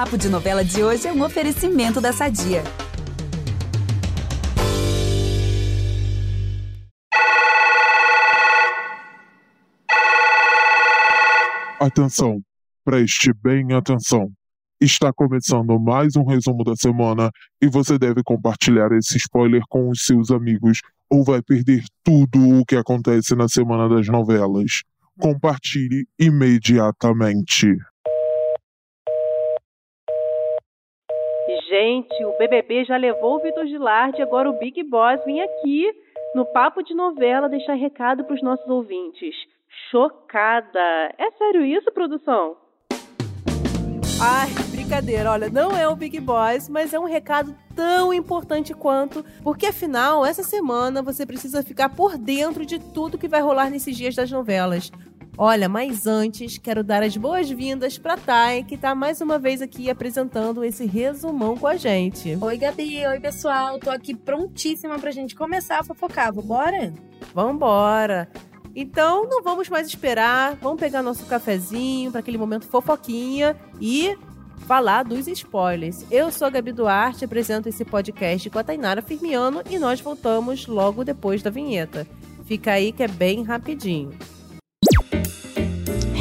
Papo de Novela de hoje é um oferecimento da Sadia. Atenção, preste bem atenção. Está começando mais um resumo da semana e você deve compartilhar esse spoiler com os seus amigos ou vai perder tudo o que acontece na semana das novelas. Compartilhe imediatamente. Gente, o BBB já levou o Vitor Gilardi, agora o Big Boss vem aqui no Papo de Novela deixar recado para os nossos ouvintes. Chocada! É sério isso, produção? Ai, brincadeira. Olha, não é o Big Boss, mas é um recado tão importante quanto, porque afinal, essa semana você precisa ficar por dentro de tudo que vai rolar nesses dias das novelas. Olha, mas antes, quero dar as boas-vindas para Thay, que está mais uma vez aqui apresentando esse resumão com a gente. Oi, Gabi. Oi, pessoal. Tô aqui prontíssima pra gente começar a fofocar. Vambora? Vambora. Então, não vamos mais esperar. Vamos pegar nosso cafezinho para aquele momento fofoquinha e falar dos spoilers. Eu sou a Gabi Duarte, apresento esse podcast com a Tainara Firmiano e nós voltamos logo depois da vinheta. Fica aí que é bem rapidinho.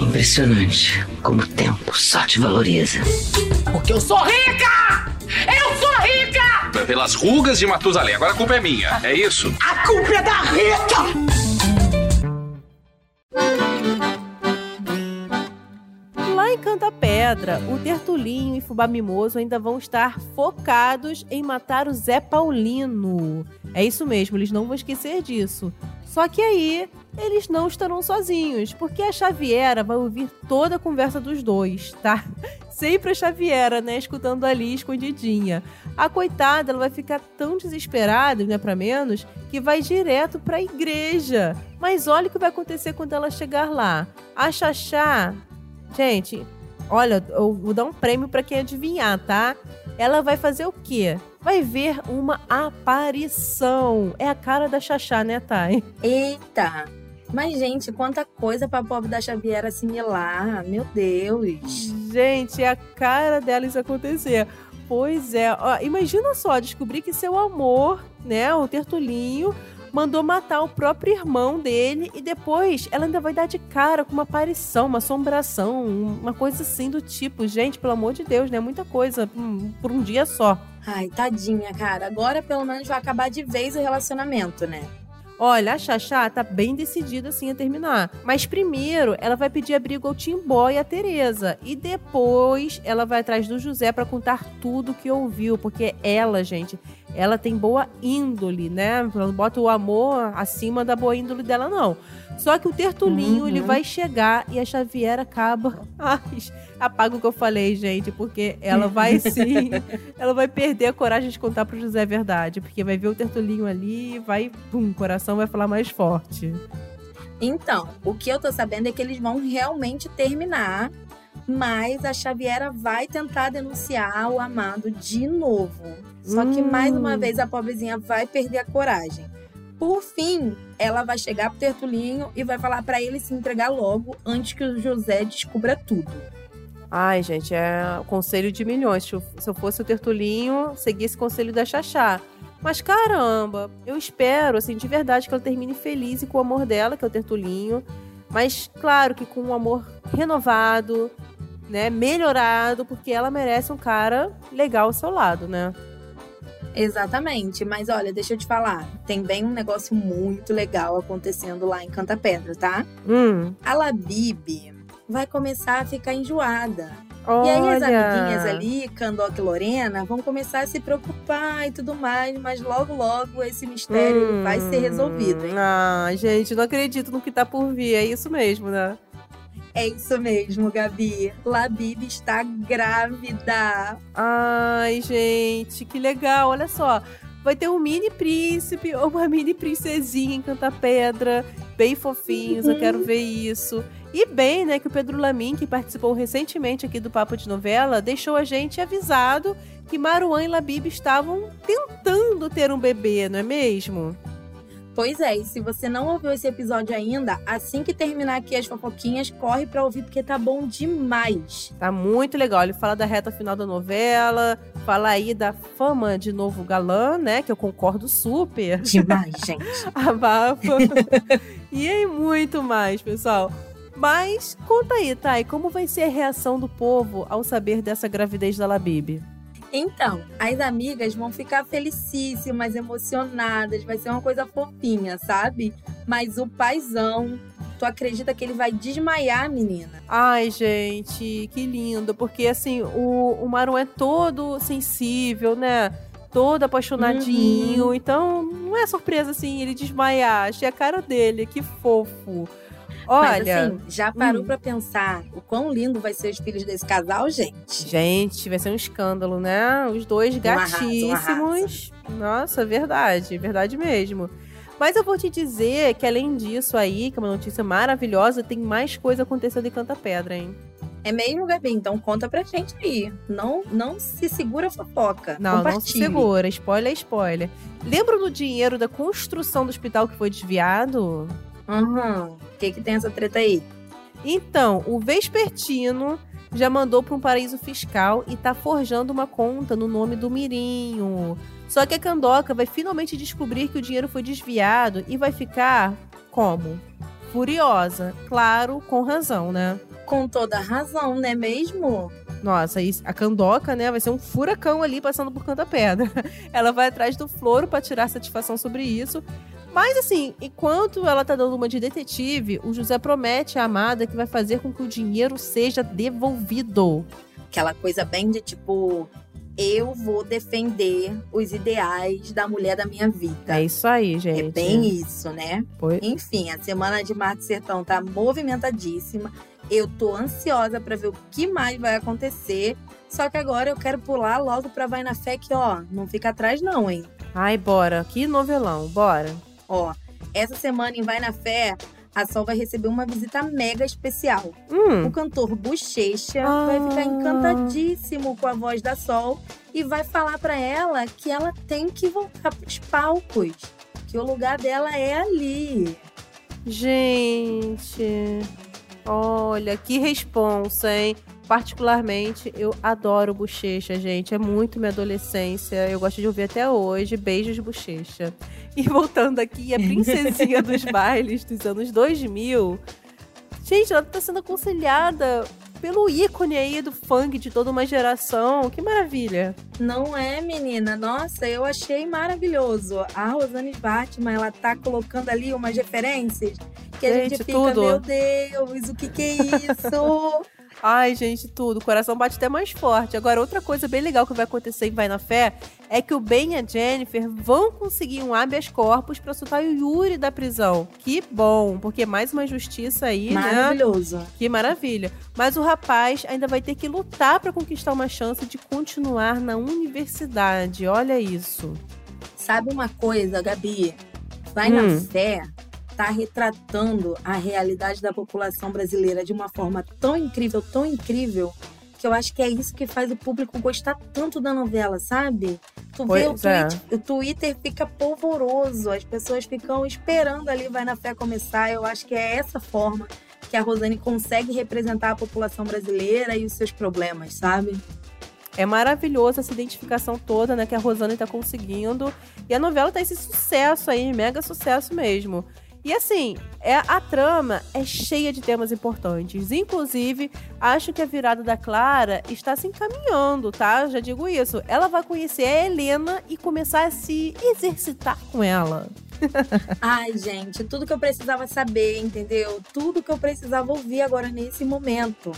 Impressionante como o tempo só te valoriza. Porque eu sou rica! Eu sou rica! Pelas rugas de Matusalém, agora a culpa é minha, é isso? A culpa é da Rita! Lá em Canta Pedra, o Tertulinho e Fubá Mimoso ainda vão estar focados em matar o Zé Paulino. É isso mesmo, eles não vão esquecer disso. Só que aí eles não estarão sozinhos, porque a Xaviera vai ouvir toda a conversa dos dois, tá? Sempre a Xaviera, né, escutando ali escondidinha. A coitada, ela vai ficar tão desesperada, não é para menos, que vai direto para a igreja. Mas olha o que vai acontecer quando ela chegar lá. A Xaxá, gente, olha, eu vou dar um prêmio para quem adivinhar, tá? Ela vai fazer o quê? vai ver uma aparição. É a cara da Xaxá, né, Thay? Eita! Mas, gente, quanta coisa pra pobre da Xavier assimilar. Meu Deus. Gente, é a cara dela isso acontecer. Pois é. Ó, imagina só, descobrir que seu amor, né, o Tertulinho, mandou matar o próprio irmão dele e depois ela ainda vai dar de cara com uma aparição, uma assombração, uma coisa assim do tipo. Gente, pelo amor de Deus, né? Muita coisa por um dia só. Ai, tadinha, cara. Agora pelo menos vai acabar de vez o relacionamento, né? Olha, a Xaxá tá bem decidida assim a terminar. Mas primeiro ela vai pedir abrigo ao Timbó e à Tereza. E depois ela vai atrás do José para contar tudo que ouviu. Porque ela, gente, ela tem boa índole, né? Não bota o amor acima da boa índole dela, não. Só que o Tertulinho, uhum. ele vai chegar e a Xavier acaba. Ai, apaga o que eu falei, gente, porque ela vai sim. ela vai perder a coragem de contar pro José a verdade. Porque vai ver o Tertulinho ali, vai, pum, o coração vai falar mais forte. Então, o que eu tô sabendo é que eles vão realmente terminar, mas a Xaviera vai tentar denunciar o amado de novo. Só que mais uma hum. vez a pobrezinha vai perder a coragem. Por fim, ela vai chegar pro Tertulinho e vai falar para ele se entregar logo antes que o José descubra tudo. Ai, gente, é conselho de milhões. Se eu fosse o Tertulinho, seguir esse conselho da Xaxá. Mas caramba, eu espero, assim, de verdade, que ela termine feliz e com o amor dela, que é o Tertulinho. Mas, claro que com um amor renovado, né? Melhorado, porque ela merece um cara legal ao seu lado, né? Exatamente, mas olha, deixa eu te falar, tem bem um negócio muito legal acontecendo lá em Canta Pedra, tá? Hum. A Labib vai começar a ficar enjoada. Olha. E aí as amiguinhas ali, Candoc e Lorena, vão começar a se preocupar e tudo mais, mas logo, logo esse mistério hum. vai ser resolvido, hein? Ah, gente, não acredito no que tá por vir, é isso mesmo, né? É isso mesmo, Gabi. Labib está grávida. Ai, gente, que legal. Olha só. Vai ter um mini príncipe ou uma mini princesinha em Canta Pedra. Bem fofinhos, uhum. eu quero ver isso. E bem, né, que o Pedro Lamin, que participou recentemente aqui do Papo de Novela, deixou a gente avisado que Maruan e Labib estavam tentando ter um bebê, não é mesmo? Pois é, e se você não ouviu esse episódio ainda, assim que terminar aqui as fofoquinhas, corre pra ouvir porque tá bom demais. Tá muito legal. Ele fala da reta final da novela, fala aí da fama de novo galã, né? Que eu concordo super. Demais, gente. Abafa. e aí, muito mais, pessoal. Mas conta aí, Thay, como vai ser a reação do povo ao saber dessa gravidez da Labib? Então, as amigas vão ficar felicíssimas, emocionadas, vai ser uma coisa fofinha, sabe? Mas o paizão, tu acredita que ele vai desmaiar, menina? Ai, gente, que lindo. Porque, assim, o, o Maru é todo sensível, né? Todo apaixonadinho. Uhum. Então, não é surpresa, assim, ele desmaiar. Achei a cara dele, que fofo. Olha, Mas assim, já parou hum. pra pensar o quão lindo vai ser os filhos desse casal, gente? gente, vai ser um escândalo, né? Os dois Um arraso, um gatíssimos. Nossa, verdade, verdade mesmo. Mas eu vou te dizer que além disso aí, que é uma notícia maravilhosa, tem mais coisa acontecendo em Canta Pedra, hein? É mesmo, Gabi? Então conta pra gente aí. Não, não se segura a fofoca. Não, não se segura. Spoiler é spoiler. Lembra do dinheiro da construção do hospital que foi desviado? Uhum. O que que tem essa treta aí? Então, o Vespertino já mandou para um paraíso fiscal e tá forjando uma conta no nome do Mirinho. Só que a Candoca vai finalmente descobrir que o dinheiro foi desviado e vai ficar como? Furiosa. Claro, com razão, né? Com toda razão, não é mesmo? Nossa, a Candoca, né, vai ser um furacão ali passando por Canta Pedra. Ela vai atrás do Floro para tirar satisfação sobre isso. Mas assim, enquanto ela tá dando uma de detetive, o José promete à amada que vai fazer com que o dinheiro seja devolvido. Aquela coisa bem de tipo, eu vou defender os ideais da mulher da minha vida. É isso aí, gente. É bem isso, né? Foi- Enfim, a semana de Marte Sertão tá movimentadíssima. Eu tô ansiosa pra ver o que mais vai acontecer. Só que agora eu quero pular logo pra Vai na Fé que, ó, não fica atrás não, hein? Ai, bora. Que novelão, bora. Ó, essa semana em Vai na Fé, a Sol vai receber uma visita mega especial. O Hum, cantor Bochecha Ah. vai ficar encantadíssimo com a voz da Sol e vai falar pra ela que ela tem que voltar pros palcos, que o lugar dela é ali. gente. Olha, que responsa, hein? Particularmente, eu adoro bochecha, gente. É muito minha adolescência. Eu gosto de ouvir até hoje. Beijos, bochecha. E voltando aqui, a princesinha dos bailes dos anos 2000. Gente, ela tá sendo aconselhada pelo ícone aí do funk de toda uma geração. Que maravilha. Não é, menina? Nossa, eu achei maravilhoso. A Rosane Bartman, ela tá colocando ali umas referências que a gente, Gente, fica, tudo. meu Deus, o que que é isso? Ai, gente, tudo. O coração bate até mais forte. Agora, outra coisa bem legal que vai acontecer em Vai na Fé é que o Ben e a Jennifer vão conseguir um habeas corpus pra soltar o Yuri da prisão. Que bom, porque mais uma justiça aí, né? Maravilhoso. Que maravilha. Mas o rapaz ainda vai ter que lutar pra conquistar uma chance de continuar na universidade. Olha isso. Sabe uma coisa, Gabi? Vai Hum. na fé tá retratando a realidade da população brasileira de uma forma tão incrível, tão incrível, que eu acho que é isso que faz o público gostar tanto da novela, sabe? Tu vê o, Pois é. o Twitter fica polvoroso, as pessoas ficam esperando ali Vai na Fé começar. Eu acho que é essa forma que a Rosane consegue representar a população brasileira e os seus problemas, sabe? É maravilhoso essa identificação toda, né, que a Rosane tá conseguindo. E a novela tá esse sucesso aí, mega sucesso mesmo. E assim, é, a trama é cheia de temas importantes. Inclusive, acho que a virada da Clara está se encaminhando, tá? Já digo isso. Ela vai conhecer a Helena e começar a se exercitar com ela. Ai, gente, tudo que eu precisava saber, entendeu? Tudo que eu precisava ouvir agora nesse momento.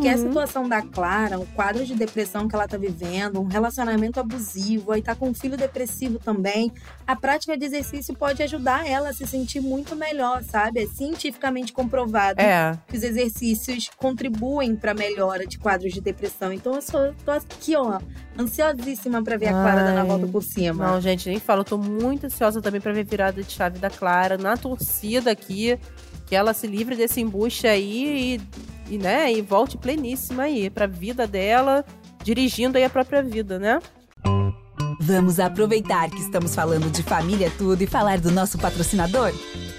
Que é a Uhum. situação da Clara, o quadro de depressão que ela tá vivendo, um relacionamento abusivo, aí tá com um filho depressivo também. A prática de exercício pode ajudar ela a se sentir muito melhor, sabe? É cientificamente comprovado É. que os exercícios contribuem pra melhora de quadros de depressão. Então eu só tô aqui, ó, ansiosíssima pra ver a Clara Ai, dando a volta por cima. Não, gente, nem falo. Eu tô muito ansiosa também pra ver virada de chave da Clara na torcida aqui. Que ela se livre desse embuste aí e, e, né, e volte pleníssima aí pra vida dela, dirigindo aí a própria vida, né? Vamos aproveitar que estamos falando de família tudo e falar do nosso patrocinador?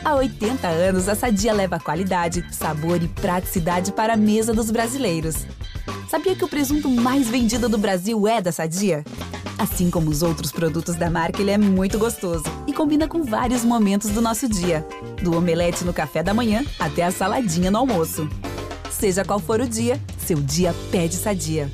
Há 80 anos, a Sadia leva qualidade, sabor e praticidade para a mesa dos brasileiros. Sabia que o presunto mais vendido do Brasil é da Sadia? Assim como os outros produtos da marca, ele é muito gostoso e combina com vários momentos do nosso dia, do omelete no café da manhã até a saladinha no almoço. Seja qual for o dia, seu dia pede Sadia.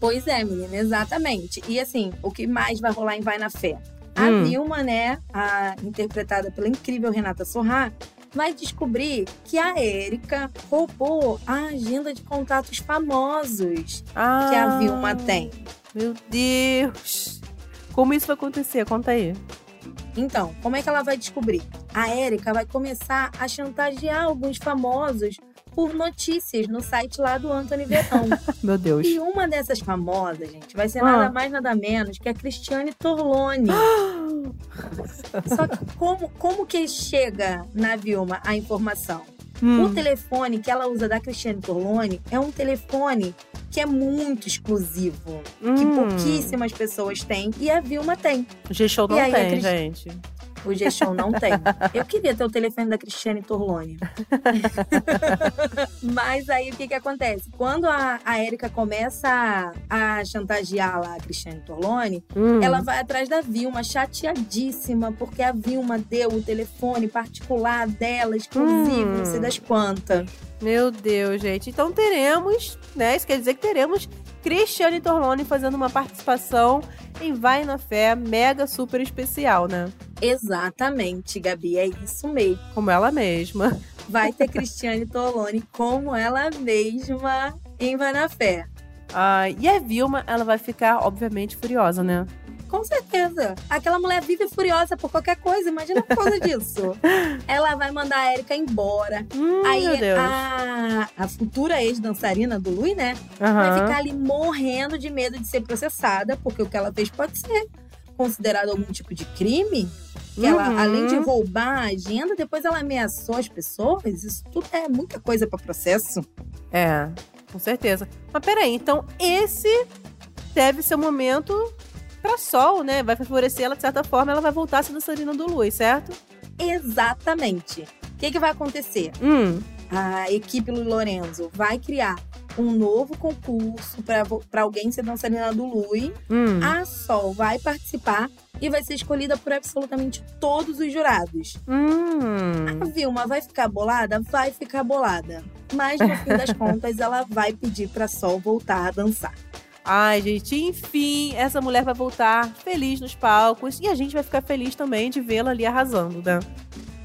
Pois é, menina, exatamente. E assim, o que mais vai rolar em Vai na Fé? A Hum. Vilma, né, a, interpretada pela incrível Renata Sorrá, vai descobrir que a Érica roubou a agenda de contatos famosos Ah, que a Vilma tem. Meu Deus. Como isso vai acontecer? Conta aí. Então, como é que ela vai descobrir? A Érica vai começar a chantagear alguns famosos por notícias no site lá do Anthony Verão. Meu Deus. e uma dessas famosas, gente, vai ser Ah. nada mais nada menos que a Cristiane Torlone. Só que como, como que chega na Vilma a informação? O Hum. telefone que ela usa da Cristiane Torlone é um telefone que é muito exclusivo. Que Hum. pouquíssimas pessoas têm e a Vilma tem. G-Show não tem, gente. O G-Show não tem. Eu queria ter o telefone da Cristiane Torlone. Mas aí o que que acontece? Quando a, a Érica começa a, a chantagear lá a Cristiane Torlone, Hum. ela vai atrás da Vilma, chateadíssima, porque a Vilma deu o telefone particular dela, exclusivo, Hum. não sei das quantas. Meu Deus, gente. Então teremos, né? Isso quer dizer que teremos Cristiane Torlone fazendo uma participação em Vai na Fé, mega super especial, né? Exatamente, Gabi, é isso mesmo. Como ela mesma. Vai ter Cristiane Torlone como ela mesma em Vai na Fé. Ah, e a Vilma, ela vai ficar, obviamente, furiosa, né? Com certeza. Aquela mulher vive furiosa por qualquer coisa, imagina por causa disso. Ela vai mandar a Erika embora. Hum, Aí a, a futura ex-dançarina do Lui, né? Vai Aham. ficar ali morrendo de medo de ser processada, porque o que ela fez pode ser considerado algum tipo de crime. Que ela, Uhum. além de roubar a agenda, depois ela ameaçou as pessoas. Isso tudo é muita coisa pra processo. É, com certeza. Mas peraí, então esse deve ser o momento pra Sol, né? Vai favorecer ela de certa forma, ela vai voltar a ser dançarina do Lui, certo? Exatamente. O que, que vai acontecer? Hum. a equipe Lorenzo vai criar um novo concurso para alguém ser dançarina do Lui. Hum. A Sol vai participar e vai ser escolhida por absolutamente todos os jurados. Hum. A Vilma vai ficar bolada? Vai ficar bolada. Mas no fim das contas, ela vai pedir pra Sol voltar a dançar. Ai, gente, enfim, essa mulher vai voltar feliz nos palcos e a gente vai ficar feliz também de vê-la ali arrasando, né?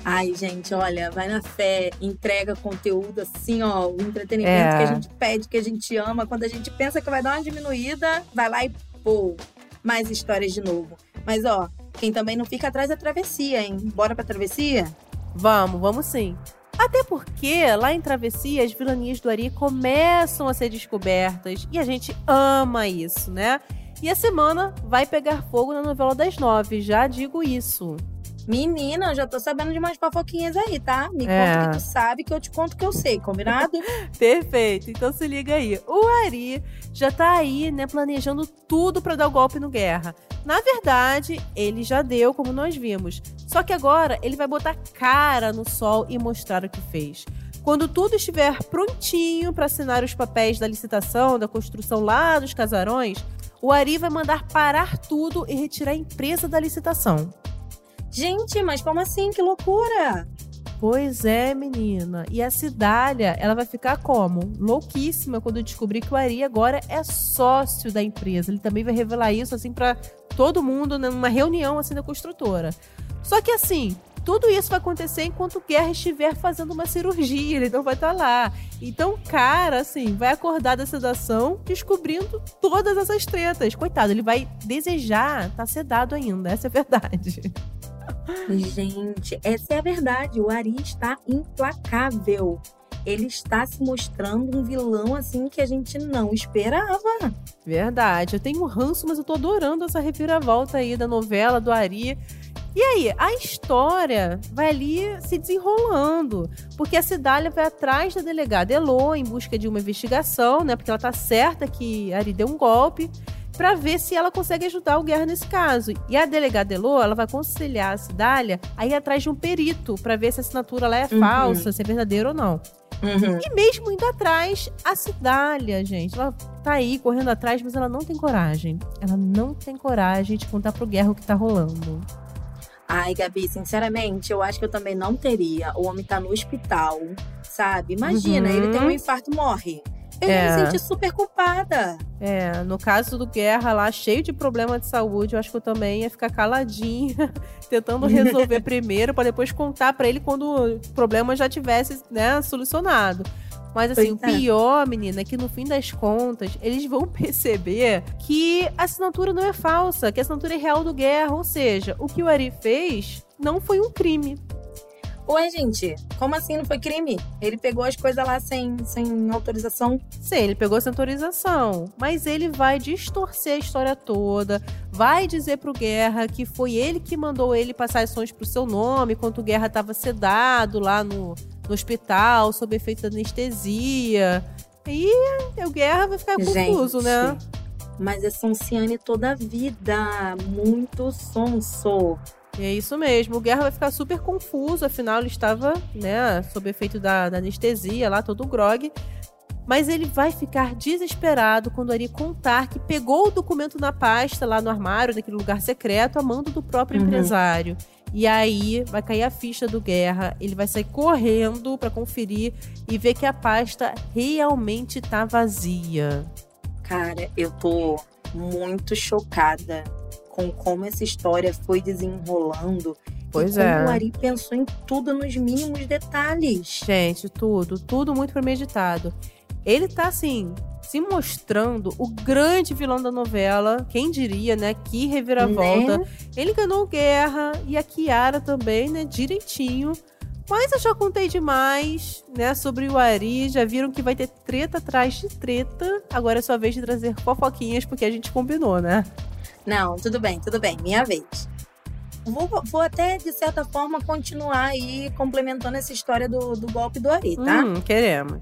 Ai, gente, olha, vai na fé, entrega conteúdo assim, ó, o entretenimento É. que a gente pede, que a gente ama. Quando a gente pensa que vai dar uma diminuída, vai lá e pô, mais histórias de novo. Mas ó, quem também não fica atrás é a travessia, hein? Bora pra travessia? Vamos, vamos sim. Até porque lá em Travessia as vilanias do Ari começam a ser descobertas e a gente ama isso, né? E a semana vai pegar fogo na novela das nove, já digo isso. Menina, eu já tô sabendo de umas fofoquinhas aí, tá? Me É. conta o que tu sabe, que eu te conto o que eu sei, combinado? Perfeito, então se liga aí. O Ari já tá aí, né, planejando tudo pra dar o golpe no Guerra. Na verdade, ele já deu, como nós vimos. Só que agora ele vai botar cara no sol e mostrar o que fez. Quando tudo estiver prontinho para assinar os papéis da licitação, da construção lá dos casarões, o Ari vai mandar parar tudo e retirar a empresa da licitação. Gente, mas como assim? Que loucura! Pois é, menina. E a Cidália, ela vai ficar como? Louquíssima quando descobrir que o Ari agora é sócio da empresa. Ele também vai revelar isso, assim, pra todo mundo, numa reunião, assim, da construtora. Só que, assim, tudo isso vai acontecer enquanto o Guerra estiver fazendo uma cirurgia, ele não vai estar lá. Então, cara, assim, vai acordar da sedação descobrindo todas essas tretas. Coitado, ele vai desejar estar sedado ainda, essa é a verdade. Gente, essa é a verdade. O Ari está implacável. Ele está se mostrando um vilão assim que a gente não esperava. Verdade. Eu tenho um ranço, mas eu tô adorando essa reviravolta aí da novela do Ari. E aí, a história vai ali se desenrolando, porque a Cidália vai atrás da delegada Elô em busca de uma investigação, né? Porque ela tá certa que Ari deu um golpe para ver se ela consegue ajudar o Guerra nesse caso. E a delegada Elô, ela vai aconselhar a Cidália a ir atrás de um perito para ver se a assinatura lá é Uhum. falsa, se é verdadeira ou não. Uhum. E mesmo indo atrás, a Cidália, gente, ela tá aí correndo atrás, mas ela não tem coragem. Ela não tem coragem de contar pro Guerra o que tá rolando. Ai, Gabi, sinceramente, eu acho que eu também não teria. O homem tá no hospital, sabe? Imagina, Uhum. ele tem um infarto, morre. Eu É. me sentir super culpada. É, no caso do Guerra lá, cheio de problema de saúde, eu acho que eu também ia ficar caladinha, tentando resolver primeiro, pra depois contar pra ele quando o problema já tivesse, né, solucionado. Mas assim, Pois o é. pior, menina, é que no fim das contas, eles vão perceber que a assinatura não é falsa, que a assinatura é real do Guerra. Ou seja, o que o Ari fez não foi um crime. Ué, gente, como assim não foi crime? Ele pegou as coisas lá sem, sem autorização. Sim, ele pegou essa autorização, mas ele vai distorcer a história toda, vai dizer pro Guerra que foi ele que mandou ele passar as ações pro seu nome, enquanto o Guerra estava sedado lá no, no hospital, sob efeito da anestesia. E o Guerra vai ficar confuso, gente, né? Mas é Sonciane toda a vida. Muito sonso. E é isso mesmo, o Guerra vai ficar super confuso, afinal ele estava, né, sob efeito da, da anestesia lá, todo grog. Mas ele vai ficar desesperado quando Ari contar que pegou o documento na pasta, lá no armário, naquele lugar secreto, a mando do próprio Uhum. empresário. E aí vai cair a ficha do Guerra, ele vai sair correndo pra conferir e ver que a pasta realmente tá vazia. Cara, eu tô muito chocada com como essa história foi desenrolando. Pois e é. o Ari pensou em tudo nos mínimos detalhes. Gente, tudo, tudo muito premeditado. Ele tá assim, se mostrando o grande vilão da novela. Quem diria, né? Que reviravolta. Né? Ele ganhou guerra e a Kiara também, né? Direitinho. Mas eu já contei demais, né? Sobre o Ari. Já viram que vai ter treta atrás de treta. Agora é sua vez de trazer fofoquinhas, porque a gente combinou, né? Não, tudo bem, tudo bem, minha vez. Vou, vou até, de certa forma, continuar aí complementando essa história do, do golpe do Ari, tá? Hum, queremos.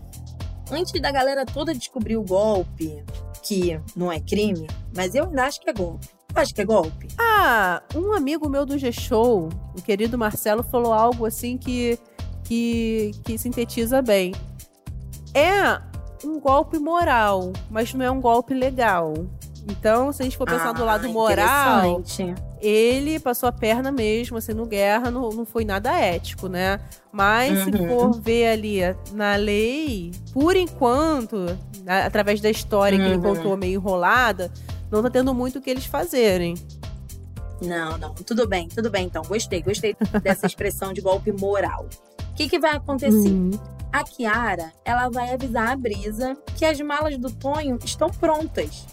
Antes da galera toda descobrir o golpe, que não é crime, mas eu ainda acho que é golpe. Eu acho que é golpe. Ah, um amigo meu do G-Show, o querido Marcelo, falou algo assim que, que, que sintetiza bem. É um golpe moral, mas não é um golpe legal. Então, se a gente for pensar do Ah, lado moral, ele passou a perna mesmo, assim, no guerra, não, não foi nada ético, né? Mas se Uhum. for ver ali na lei, por enquanto, a- através da história que ele Uhum. contou meio enrolada, não tá tendo muito o que eles fazerem. Não, não, tudo bem, tudo bem então. Gostei, gostei dessa expressão de golpe moral. O que, que vai acontecer? Hum. A Kiara, ela vai avisar a Brisa que as malas do Tonho estão prontas.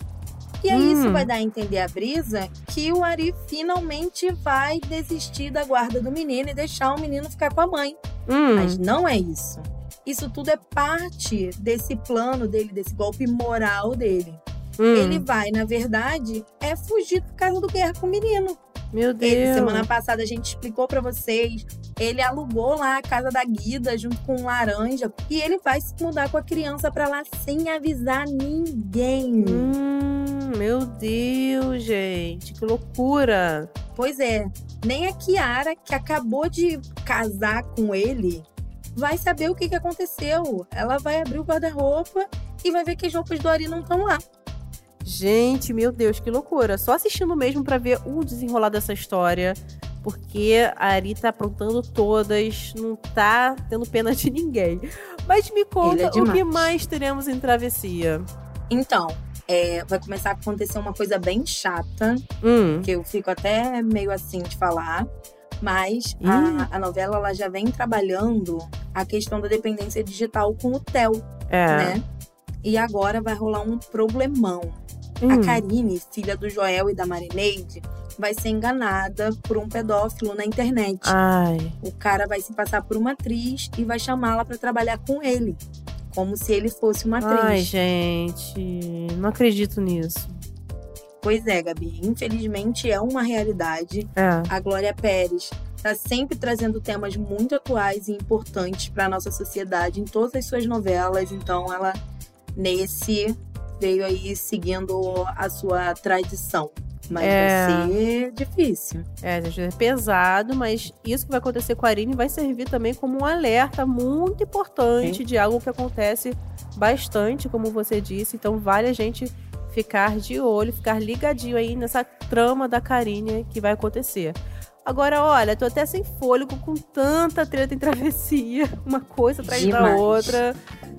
E aí isso Hum. vai dar a entender a Brisa que o Ari finalmente vai desistir da guarda do menino e deixar o menino ficar com a mãe. Hum. Mas não é isso. Isso tudo é parte desse plano dele, desse golpe moral dele. Hum. Ele vai, na verdade, é fugir por causa do guerra com o menino. Meu Deus. Ele, semana passada, a gente explicou pra vocês. Ele alugou lá a casa da Guida junto com o Laranja. E ele vai se mudar com a criança pra lá sem avisar ninguém. Hum, meu Deus, gente, que loucura. Pois é, nem a Kiara, que acabou de casar com ele, vai saber o que, que aconteceu. Ela vai abrir o guarda-roupa e vai ver que as roupas do Ari não estão lá. Gente, meu Deus, que loucura. Só assistindo mesmo pra ver o desenrolar dessa história. Porque a Ari tá aprontando todas, não tá tendo pena de ninguém. Mas me conta Ele é o que mais teremos em travessia. Então, é, vai começar a acontecer uma coisa bem chata, Hum. que eu fico até meio assim de falar. Mas Ih. a, a novela ela já vem trabalhando a questão da dependência digital com o Theo, É. né? E agora vai rolar um problemão. Hum. A Karine, filha do Joel e da Marineide, vai ser enganada por um pedófilo na internet. Ai. O cara vai se passar por uma atriz e vai chamá-la pra trabalhar com ele, como se ele fosse uma Ai, atriz. gente. Não acredito nisso. Pois é, Gabi. Infelizmente é uma realidade. É. A Glória Pérez está sempre trazendo temas muito atuais e importantes para nossa sociedade em todas as suas novelas. Então, ela nesse veio aí seguindo a sua tradição. Mas É. vai ser difícil. É, gente, é pesado, mas isso que vai acontecer com a Arine vai servir também como um alerta muito importante de algo que acontece bastante, como você disse. Então, vale a gente ficar de olho, ficar ligadinho aí nessa trama da Karine que vai acontecer. Agora, olha, tô até sem fôlego com tanta treta em travessia, uma coisa atrás da Demais. outra,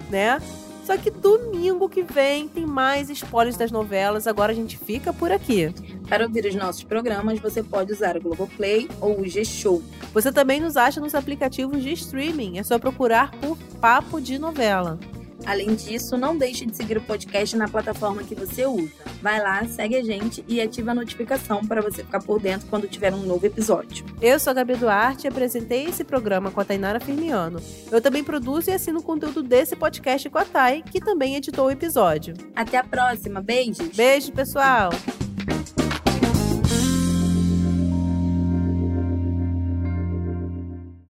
né? Só que domingo que vem tem mais spoilers das novelas. Agora a gente fica por aqui. Para ouvir os nossos programas, você pode usar o Globoplay ou o G-Show. Você também nos acha nos aplicativos de streaming. É só procurar por Papo de Novela. Além disso, não deixe de seguir o podcast na plataforma que você usa. Vai lá, segue a gente e ativa a notificação para você ficar por dentro quando tiver um novo episódio. Eu sou a Gabi Duarte e apresentei esse programa com a Tainara Firmiano. Eu também produzo e assino o conteúdo desse podcast com a Thay, que também editou o episódio. Até a próxima, beijos! Beijo, pessoal!